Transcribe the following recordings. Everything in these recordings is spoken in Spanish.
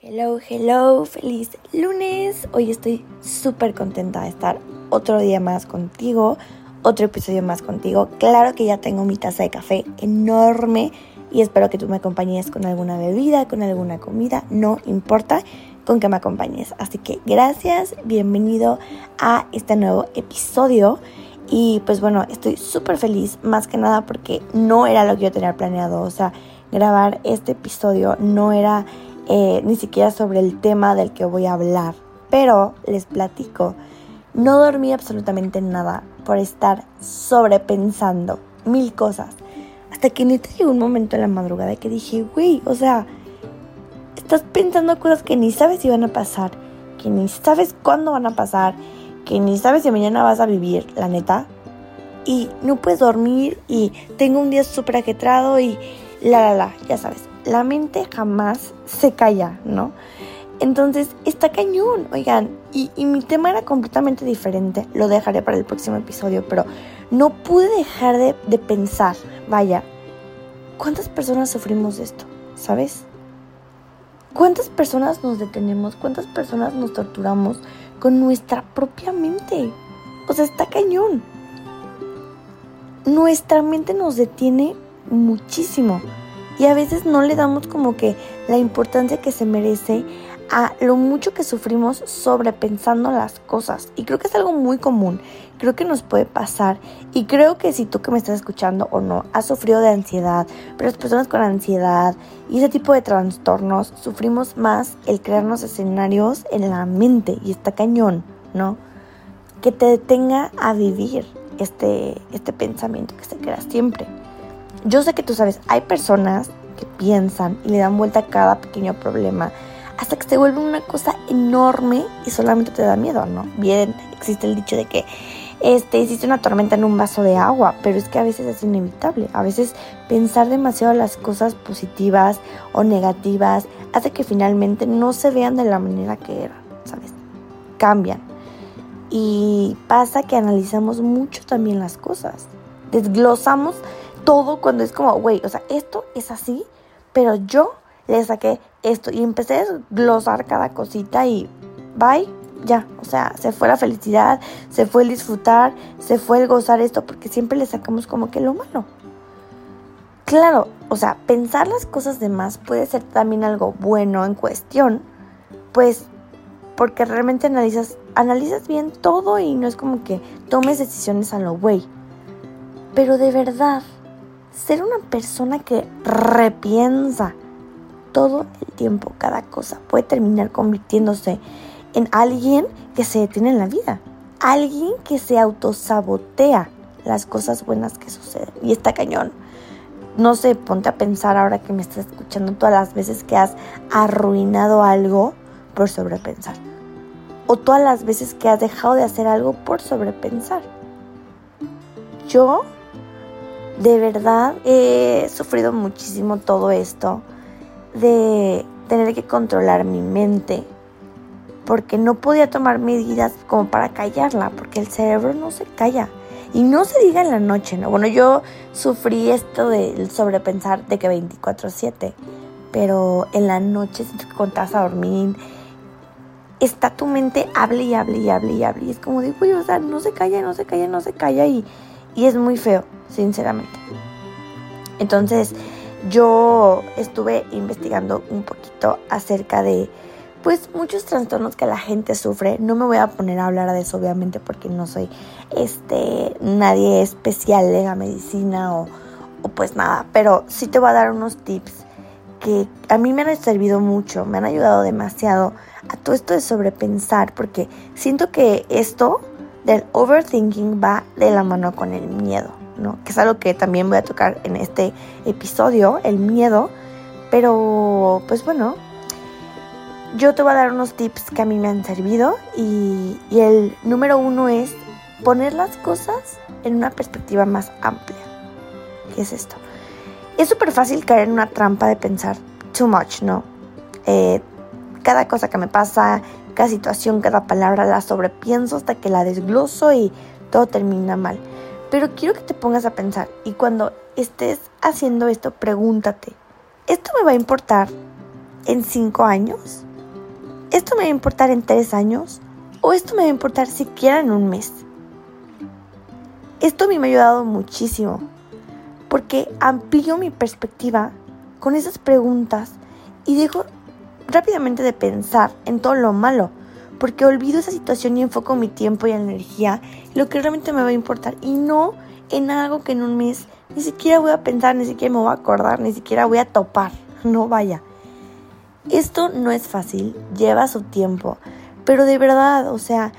Hello, hello, feliz lunes. Hoy estoy súper contenta de estar otro día más contigo, otro episodio más contigo. Claro que ya tengo mi taza de café enorme y espero que tú me acompañes con alguna bebida, con alguna comida, no importa con que me acompañes. Así que gracias, bienvenido a este nuevo episodio. Y pues bueno, estoy súper feliz, más que nada porque no era lo que yo tenía planeado. O sea, grabar este episodio no era eh, ni siquiera sobre el tema del que voy a hablar. Pero les platico, no dormí absolutamente nada por estar sobrepensando mil cosas. Hasta que neta llegó un momento en la madrugada que dije, güey, o sea, estás pensando cosas que ni sabes si van a pasar, que ni sabes cuándo van a pasar, que ni sabes si mañana vas a vivir, la neta. Y no puedes dormir y tengo un día súper ajetrado y la, la, la, ya sabes, la mente jamás se calla, ¿no? Entonces, está cañón, oigan, y, y, mi tema era completamente diferente, lo dejaré para el próximo episodio, pero no pude dejar de, de pensar, vaya, ¿cuántas personas sufrimos de esto? ¿Sabes? ¿Cuántas personas nos detenemos? ¿Cuántas personas nos torturamos con nuestra propia mente? O sea, está cañón. Nuestra mente nos detiene muchísimo y a veces no le damos como que la importancia que se merece a lo mucho que sufrimos sobrepensando las cosas. Y creo que es algo muy común, creo que nos puede pasar. Y creo que si tú que me estás escuchando o no has sufrido de ansiedad, pero las personas con ansiedad y ese tipo de trastornos sufrimos más el crearnos escenarios en la mente y está cañón, ¿no? Que te detenga a vivir este, este pensamiento que se crea siempre. Yo sé que tú sabes, hay personas que piensan y le dan vuelta a cada pequeño problema hasta que se vuelve una cosa enorme y solamente te da miedo, ¿no? Bien, existe el dicho de que este, hiciste una tormenta en un vaso de agua, pero es que a veces es inevitable. A veces pensar demasiado las cosas positivas o negativas hace que finalmente no se vean de la manera que eran, ¿sabes? Cambian. Y pasa que analizamos mucho también las cosas. Desglosamos todo cuando es como, güey, o sea, esto es así, pero yo le saqué esto y empecé a glosar cada cosita y bye, ya, o sea, se fue la felicidad, se fue el disfrutar, se fue el gozar esto, porque siempre le sacamos como que lo malo. Claro, o sea, pensar las cosas de más puede ser también algo bueno en cuestión, pues porque realmente analizas, analizas bien todo y no es como que tomes decisiones a lo güey. Pero de verdad, ser una persona que repiensa, todo el tiempo, cada cosa puede terminar convirtiéndose en alguien que se detiene en la vida, alguien que se autosabotea las cosas buenas que suceden. Y está cañón. No sé, ponte a pensar ahora que me estás escuchando todas las veces que has arruinado algo por sobrepensar. O todas las veces que has dejado de hacer algo por sobrepensar. Yo, de verdad, he sufrido muchísimo todo esto de tener que controlar mi mente, porque no podía tomar medidas como para callarla, porque el cerebro no se calla. Y no se diga en la noche, ¿no? Bueno, yo sufrí esto del sobrepensar de que 24/7, pero en la noche, si te contás a dormir, está tu mente, hable y hable y hable y hable. Y es como digo, o sea, no se calla, no se calla, no se calla. Y, y es muy feo, sinceramente. Entonces, yo estuve investigando un poquito acerca de pues muchos trastornos que la gente sufre. No me voy a poner a hablar de eso obviamente porque no soy este nadie especial en la medicina o, o pues nada, pero sí te voy a dar unos tips que a mí me han servido mucho, me han ayudado demasiado a todo esto de sobrepensar porque siento que esto del overthinking va de la mano con el miedo. Que es algo que también voy a tocar en este episodio, el miedo. Pero, pues bueno, yo te voy a dar unos tips que a mí me han servido y, y el número uno es poner las cosas en una perspectiva más amplia. ¿Qué es esto? Es súper fácil caer en una trampa de pensar too much, ¿no? Eh, cada cosa que me pasa, cada situación, cada palabra la sobrepienso hasta que la desgloso y todo termina mal. Pero quiero que te pongas a pensar y cuando estés haciendo esto, pregúntate, ¿esto me va a importar en cinco años? ¿Esto me va a importar en tres años? ¿O esto me va a importar siquiera en un mes? Esto a mí me ha ayudado muchísimo porque amplío mi perspectiva con esas preguntas y dejo rápidamente de pensar en todo lo malo porque olvido esa situación y enfoco mi tiempo y energía en lo que realmente me va a importar y no en algo que en un mes ni siquiera voy a pensar, ni siquiera me voy a acordar, ni siquiera voy a topar. No vaya. Esto no es fácil, lleva su tiempo, pero de verdad, o sea,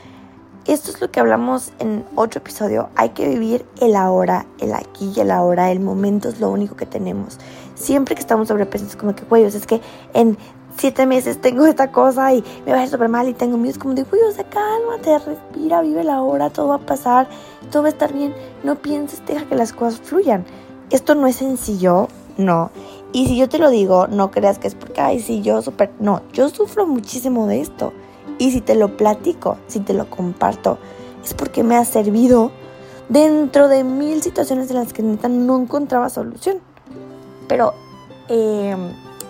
esto es lo que hablamos en otro episodio. Hay que vivir el ahora, el aquí y el ahora. El momento es lo único que tenemos. Siempre que estamos sobrepeso es como que, güey, es que en siete meses tengo esta cosa y me va a ir súper mal y tengo miedo. Es como de, güey, o sea, cálmate, respira, vive la hora, todo va a pasar, todo va a estar bien. No pienses, deja que las cosas fluyan. Esto no es sencillo, no. Y si yo te lo digo, no creas que es porque, ay, sí, yo súper... No, yo sufro muchísimo de esto. Y si te lo platico, si te lo comparto, es porque me ha servido dentro de mil situaciones en las que neta no encontraba solución. Pero, eh,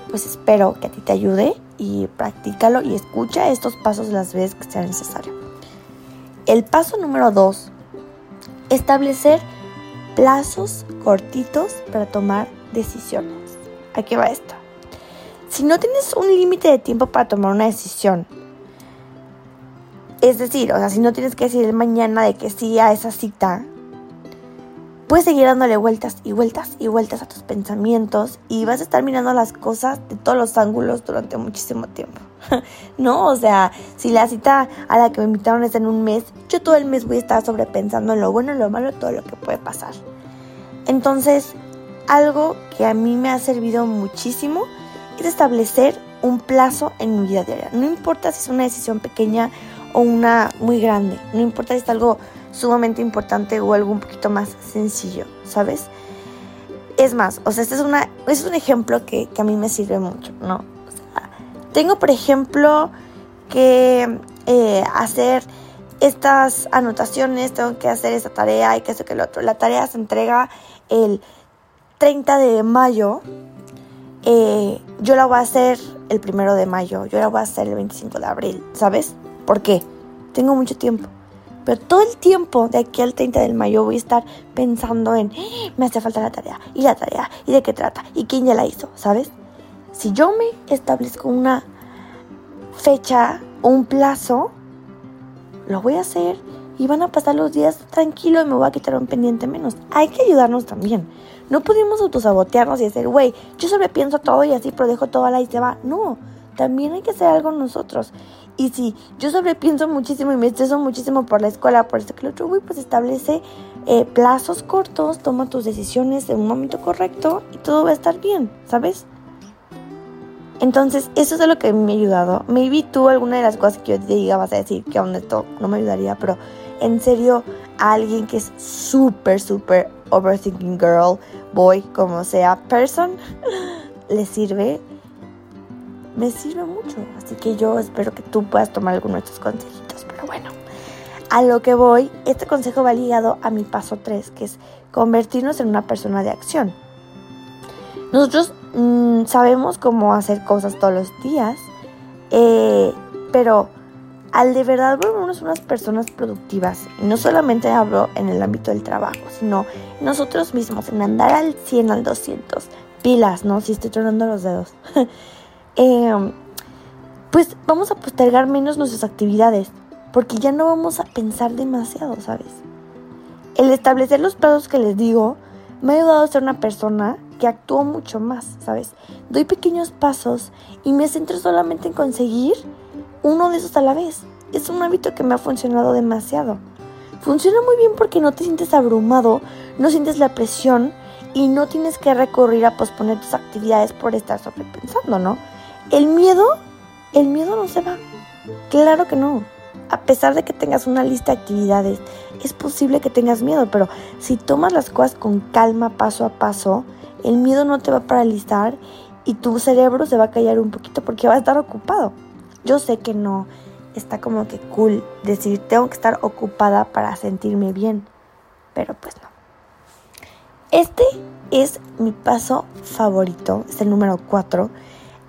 pues espero que a ti te ayude y practícalo y escucha estos pasos las veces que sea necesario. El paso número dos, establecer plazos cortitos para tomar decisiones. Aquí va esto. Si no tienes un límite de tiempo para tomar una decisión, es decir, o sea, si no tienes que decir mañana de que sí a esa cita, puedes seguir dándole vueltas y vueltas y vueltas a tus pensamientos y vas a estar mirando las cosas de todos los ángulos durante muchísimo tiempo. no, o sea, si la cita a la que me invitaron es en un mes, yo todo el mes voy a estar sobrepensando en lo bueno, en lo malo, todo lo que puede pasar. Entonces, algo que a mí me ha servido muchísimo es establecer un plazo en mi vida diaria. No importa si es una decisión pequeña o una muy grande, no importa si es algo sumamente importante o algo un poquito más sencillo, ¿sabes? Es más, o sea, este es, una, es un ejemplo que, que a mí me sirve mucho, ¿no? O sea, tengo, por ejemplo, que eh, hacer estas anotaciones, tengo que hacer esta tarea y que eso que el otro. La tarea se entrega el 30 de mayo, eh, yo la voy a hacer el primero de mayo, yo la voy a hacer el 25 de abril, ¿sabes? ¿Por qué? Tengo mucho tiempo. Pero todo el tiempo de aquí al 30 de mayo voy a estar pensando en, ¡Ah! me hace falta la tarea, y la tarea, y de qué trata, y quién ya la hizo, ¿sabes? Si yo me establezco una fecha un plazo, lo voy a hacer y van a pasar los días tranquilos y me voy a quitar un pendiente menos. Hay que ayudarnos también. No podemos autosabotearnos y decir, güey, yo solo pienso todo y así, pero dejo todo la y se va. No, también hay que hacer algo nosotros. Y si yo sobrepienso muchísimo y me estreso muchísimo por la escuela, por esto que lo otro, güey, pues establece eh, plazos cortos, toma tus decisiones en un momento correcto y todo va a estar bien, ¿sabes? Entonces, eso es lo que me ha ayudado. Maybe tú alguna de las cosas que yo te diga vas a decir que aún esto no me ayudaría, pero en serio, alguien que es súper, súper overthinking girl, boy, como sea, person, le sirve, me sirve mucho. Así que yo espero que tú puedas tomar alguno de estos consejitos. Pero bueno, a lo que voy, este consejo va ligado a mi paso 3, que es convertirnos en una persona de acción. Nosotros mmm, sabemos cómo hacer cosas todos los días, eh, pero al de verdad volvernos unas personas productivas, y no solamente hablo en el ámbito del trabajo, sino nosotros mismos, en andar al 100, al 200, pilas, ¿no? Si estoy tronando los dedos. eh, pues vamos a postergar menos nuestras actividades, porque ya no vamos a pensar demasiado, ¿sabes? El establecer los plazos que les digo me ha ayudado a ser una persona que actúo mucho más, ¿sabes? Doy pequeños pasos y me centro solamente en conseguir uno de esos a la vez. Es un hábito que me ha funcionado demasiado. Funciona muy bien porque no te sientes abrumado, no sientes la presión y no tienes que recurrir a posponer tus actividades por estar sobrepensando, ¿no? El miedo, el miedo no se va. Claro que no. A pesar de que tengas una lista de actividades, es posible que tengas miedo, pero si tomas las cosas con calma, paso a paso, el miedo no te va a paralizar y tu cerebro se va a callar un poquito porque va a estar ocupado. Yo sé que no está como que cool decir tengo que estar ocupada para sentirme bien, pero pues no. Este es mi paso favorito, es el número 4.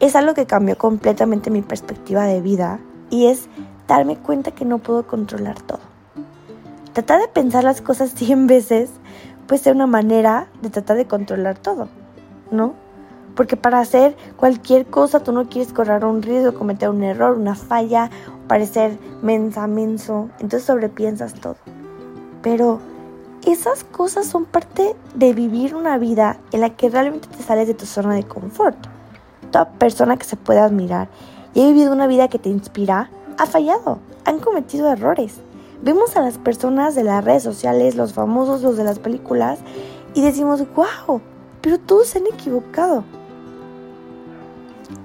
Es algo que cambió completamente mi perspectiva de vida y es darme cuenta que no puedo controlar todo. Tratar de pensar las cosas 100 veces puede ser una manera de tratar de controlar todo, ¿no? Porque para hacer cualquier cosa tú no quieres correr un riesgo, cometer un error, una falla, parecer mensa, menso. Entonces sobrepiensas todo. Pero esas cosas son parte de vivir una vida en la que realmente te sales de tu zona de confort. Toda persona que se puede admirar y ha vivido una vida que te inspira ha fallado, han cometido errores. Vemos a las personas de las redes sociales, los famosos, los de las películas, y decimos, wow, pero todos se han equivocado.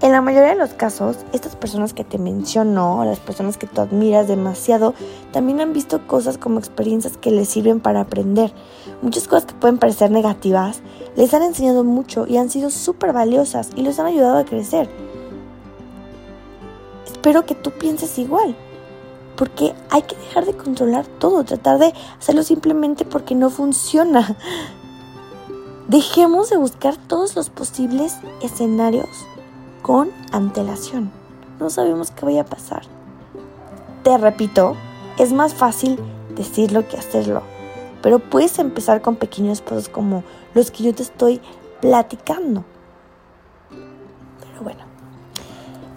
En la mayoría de los casos, estas personas que te menciono, las personas que tú admiras demasiado, también han visto cosas como experiencias que les sirven para aprender. Muchas cosas que pueden parecer negativas, les han enseñado mucho y han sido súper valiosas y les han ayudado a crecer. Espero que tú pienses igual, porque hay que dejar de controlar todo, tratar de hacerlo simplemente porque no funciona. Dejemos de buscar todos los posibles escenarios con antelación. No sabemos qué vaya a pasar. Te repito, es más fácil decirlo que hacerlo, pero puedes empezar con pequeños pasos como los que yo te estoy platicando. Pero bueno,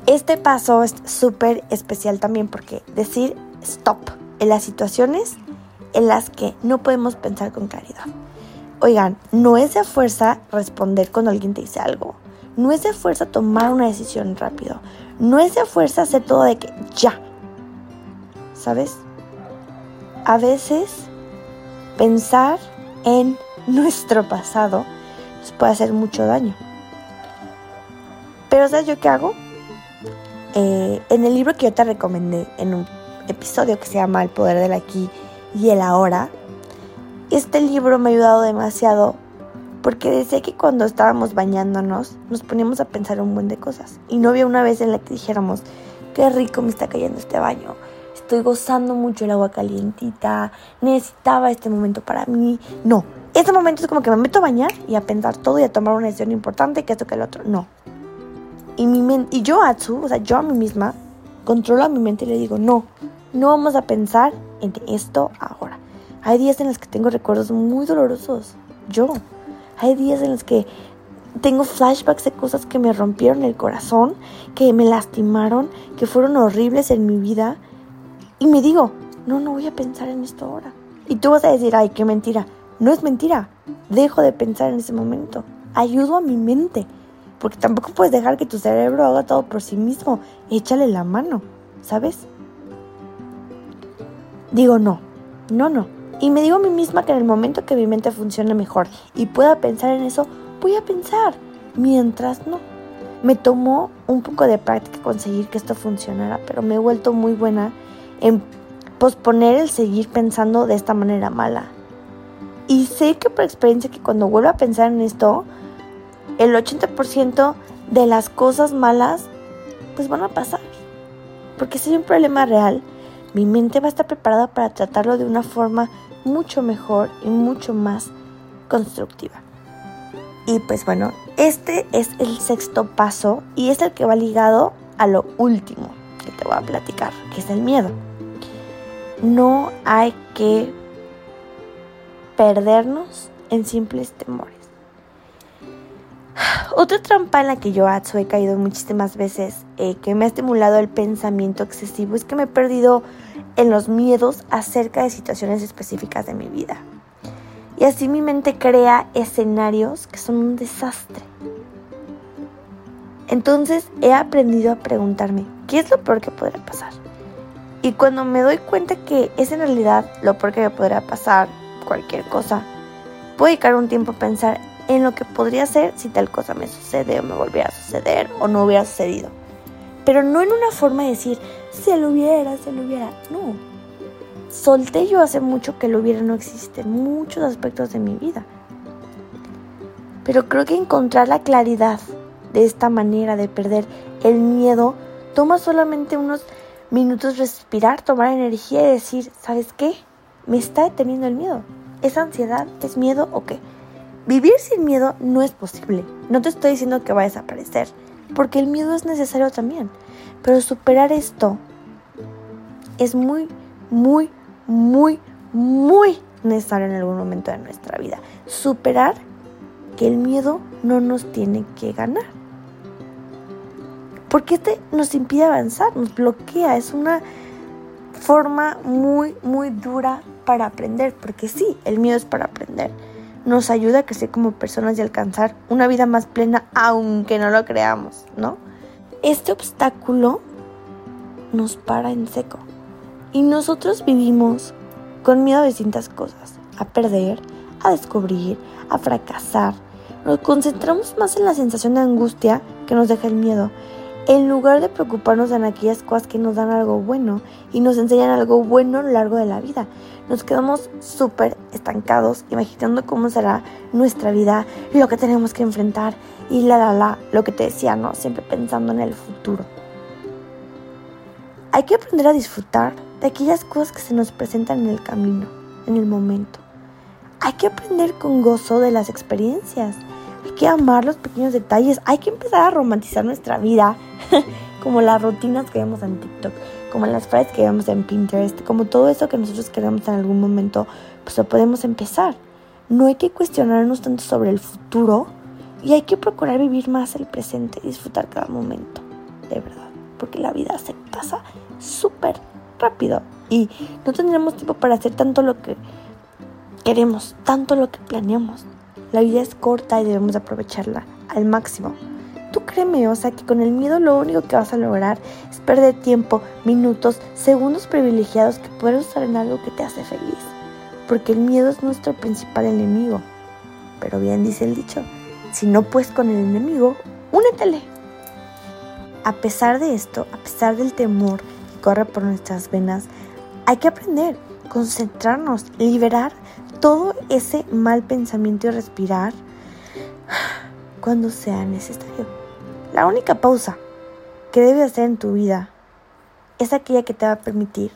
este paso es súper especial también porque decir stop en las situaciones en las que no podemos pensar con claridad. Oigan, no es de fuerza responder cuando alguien te dice algo. No es de fuerza tomar una decisión rápido. No es de fuerza hacer todo de que ya. ¿Sabes? A veces pensar en nuestro pasado nos puede hacer mucho daño. Pero ¿sabes yo qué hago? Eh, en el libro que yo te recomendé, en un episodio que se llama El poder del aquí y el ahora, este libro me ha ayudado demasiado porque decía que cuando estábamos bañándonos nos poníamos a pensar un buen de cosas. Y no había una vez en la que dijéramos, qué rico me está cayendo este baño, estoy gozando mucho el agua calientita, necesitaba este momento para mí. No, este momento es como que me meto a bañar y a pensar todo y a tomar una decisión importante, que esto que el otro. No. Y, mi y yo, Atsu, o sea, yo a mí misma, controlo a mi mente y le digo, no, no vamos a pensar en esto ahora. Hay días en los que tengo recuerdos muy dolorosos. Yo. Hay días en los que tengo flashbacks de cosas que me rompieron el corazón, que me lastimaron, que fueron horribles en mi vida. Y me digo, no, no voy a pensar en esto ahora. Y tú vas a decir, ay, qué mentira. No es mentira. Dejo de pensar en ese momento. Ayudo a mi mente. Porque tampoco puedes dejar que tu cerebro haga todo por sí mismo. Échale la mano, ¿sabes? Digo, no, no, no. Y me digo a mí misma que en el momento que mi mente funcione mejor y pueda pensar en eso, voy a pensar. Mientras no. Me tomó un poco de práctica conseguir que esto funcionara, pero me he vuelto muy buena en posponer el seguir pensando de esta manera mala. Y sé que por experiencia que cuando vuelvo a pensar en esto, el 80% de las cosas malas pues van a pasar. Porque si hay un problema real, mi mente va a estar preparada para tratarlo de una forma mucho mejor y mucho más constructiva. Y pues bueno, este es el sexto paso y es el que va ligado a lo último que te voy a platicar, que es el miedo. No hay que perdernos en simples temores. Otra trampa en la que yo he caído muchísimas veces, eh, que me ha estimulado el pensamiento excesivo, es que me he perdido en los miedos acerca de situaciones específicas de mi vida. Y así mi mente crea escenarios que son un desastre. Entonces he aprendido a preguntarme, ¿qué es lo peor que podría pasar? Y cuando me doy cuenta que es en realidad lo peor que me podría pasar, cualquier cosa, puedo dedicar un tiempo a pensar en lo que podría ser si tal cosa me sucede o me volviera a suceder o no hubiera sucedido. Pero no en una forma de decir, se lo hubiera, se lo hubiera. No. Solté yo hace mucho que lo hubiera no existe muchos aspectos de mi vida. Pero creo que encontrar la claridad de esta manera de perder el miedo toma solamente unos minutos respirar, tomar energía y decir, ¿sabes qué? Me está deteniendo el miedo. ¿Es ansiedad? ¿Es miedo o qué? Vivir sin miedo no es posible. No te estoy diciendo que va a desaparecer, porque el miedo es necesario también. Pero superar esto es muy, muy, muy, muy necesario en algún momento de nuestra vida. Superar que el miedo no nos tiene que ganar. Porque este nos impide avanzar, nos bloquea, es una forma muy, muy dura para aprender, porque sí, el miedo es para aprender. Nos ayuda a crecer como personas y alcanzar una vida más plena, aunque no lo creamos, ¿no? Este obstáculo nos para en seco. Y nosotros vivimos con miedo a distintas cosas, a perder, a descubrir, a fracasar. Nos concentramos más en la sensación de angustia que nos deja el miedo, en lugar de preocuparnos en aquellas cosas que nos dan algo bueno y nos enseñan algo bueno a lo largo de la vida. Nos quedamos súper estancados imaginando cómo será nuestra vida, lo que tenemos que enfrentar y la la la, lo que te decía, ¿no? Siempre pensando en el futuro. Hay que aprender a disfrutar de aquellas cosas que se nos presentan en el camino, en el momento. Hay que aprender con gozo de las experiencias. Hay que amar los pequeños detalles. Hay que empezar a romantizar nuestra vida, como las rutinas que vemos en TikTok, como las frases que vemos en Pinterest, como todo eso que nosotros queremos en algún momento, pues lo podemos empezar. No hay que cuestionarnos tanto sobre el futuro y hay que procurar vivir más el presente y disfrutar cada momento, de verdad, porque la vida se pasa súper rápido y no tendremos tiempo para hacer tanto lo que queremos, tanto lo que planeamos. La vida es corta y debemos aprovecharla al máximo. Tú créeme, o que con el miedo lo único que vas a lograr es perder tiempo, minutos, segundos privilegiados que puedes usar en algo que te hace feliz. Porque el miedo es nuestro principal enemigo. Pero bien dice el dicho, si no puedes con el enemigo, únetele. A pesar de esto, a pesar del temor que corre por nuestras venas, hay que aprender, concentrarnos, liberar todo ese mal pensamiento y respirar cuando sea necesario. La única pausa que debes hacer en tu vida es aquella que te va a permitir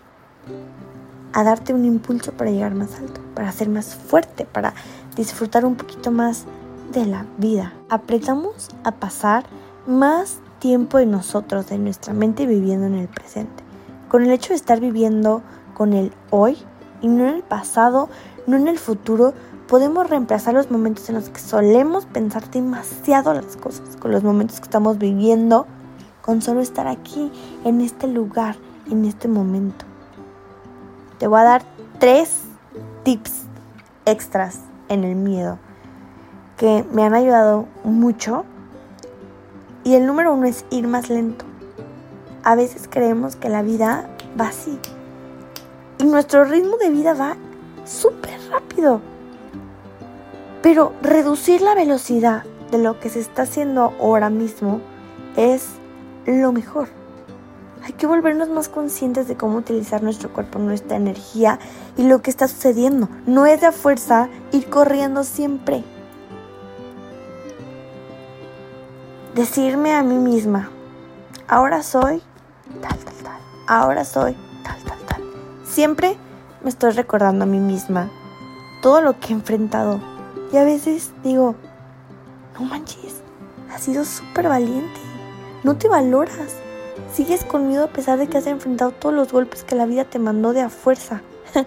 a darte un impulso para llegar más alto, para ser más fuerte, para disfrutar un poquito más de la vida. Apretamos a pasar más tiempo en nosotros, en nuestra mente, viviendo en el presente. Con el hecho de estar viviendo con el hoy y no en el pasado, no en el futuro, podemos reemplazar los momentos en los que solemos pensar demasiado las cosas, con los momentos que estamos viviendo, con solo estar aquí, en este lugar, en este momento. Te voy a dar tres tips extras en el miedo que me han ayudado mucho. Y el número uno es ir más lento. A veces creemos que la vida va así. Y nuestro ritmo de vida va súper rápido. Pero reducir la velocidad de lo que se está haciendo ahora mismo es lo mejor. Hay que volvernos más conscientes de cómo utilizar nuestro cuerpo, nuestra energía y lo que está sucediendo. No es de fuerza ir corriendo siempre. decirme a mí misma, ahora soy tal, tal, tal, ahora soy tal, tal, tal. Siempre me estoy recordando a mí misma todo lo que he enfrentado. Y a veces digo, no manches, has sido súper valiente, no te valoras. Sigues conmigo a pesar de que has enfrentado todos los golpes que la vida te mandó de a fuerza.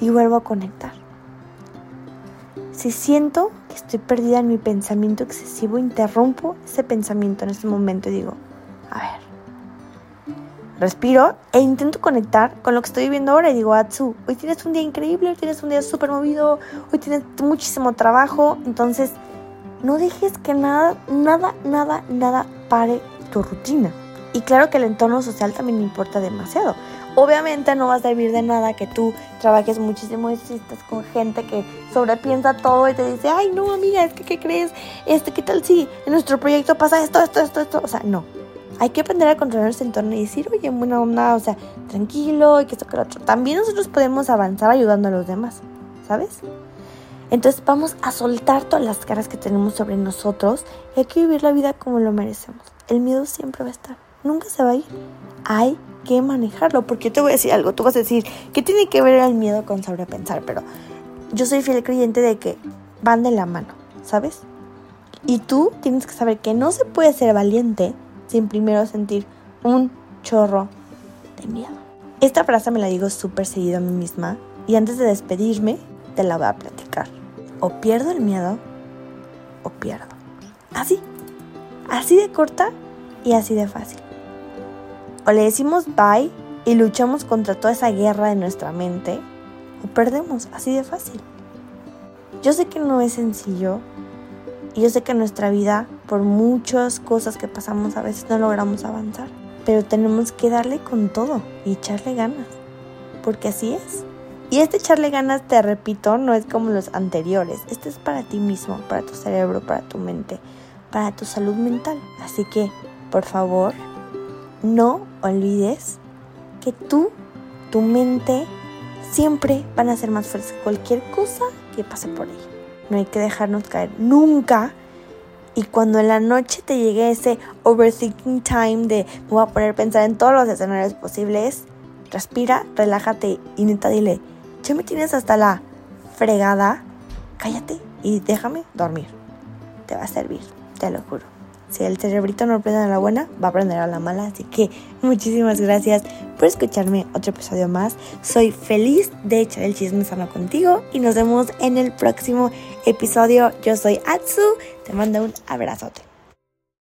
y vuelvo a conectar. Si siento que estoy perdida en mi pensamiento excesivo, interrumpo ese pensamiento en ese momento y digo, a ver, respiro e intento conectar con lo que estoy viviendo ahora y digo, Atsu, hoy tienes un día increíble, hoy tienes un día súper movido, hoy tienes muchísimo trabajo, entonces no dejes que nada, nada, nada, nada pare tu rutina. Y claro que el entorno social también importa demasiado. Obviamente no va a servir de nada que tú trabajes muchísimo y estés con gente que sobrepiensa todo y te dice, ay, no, amiga, es que, ¿qué crees? Este, ¿qué tal si en nuestro proyecto pasa esto, esto, esto, esto? O sea, no. Hay que aprender a controlar nuestro entorno y decir, oye, buena onda, o sea, tranquilo y que esto, que lo otro. También nosotros podemos avanzar ayudando a los demás, ¿sabes? Entonces vamos a soltar todas las caras que tenemos sobre nosotros y hay que vivir la vida como lo merecemos. El miedo siempre va a estar, nunca se va a ir. Hay que manejarlo, porque yo te voy a decir algo, tú vas a decir, ¿qué tiene que ver el miedo con sobrepensar? Pero yo soy fiel creyente de que van de la mano, ¿sabes? Y tú tienes que saber que no se puede ser valiente sin primero sentir un chorro de miedo. Esta frase me la digo súper seguido a mí misma y antes de despedirme te la voy a platicar. O pierdo el miedo o pierdo. Así, así de corta y así de fácil. O le decimos bye y luchamos contra toda esa guerra de nuestra mente o perdemos, así de fácil. Yo sé que no es sencillo y yo sé que nuestra vida, por muchas cosas que pasamos, a veces no logramos avanzar, pero tenemos que darle con todo y echarle ganas, porque así es. Y este echarle ganas, te repito, no es como los anteriores. Este es para ti mismo, para tu cerebro, para tu mente, para tu salud mental. Así que, por favor, no olvides que tú, tu mente, siempre van a ser más fuertes cualquier cosa que pase por ahí. No hay que dejarnos caer nunca. Y cuando en la noche te llegue ese overthinking time de me voy a poner a pensar en todos los escenarios posibles, respira, relájate y neta dile, ya me tienes hasta la fregada, cállate y déjame dormir. Te va a servir, te lo juro. Si el cerebrito no aprende a la buena, va a aprender a la mala. Así que muchísimas gracias por escucharme otro episodio más. Soy feliz de echar el chisme sano contigo y nos vemos en el próximo episodio. Yo soy Atsu, te mando un abrazote.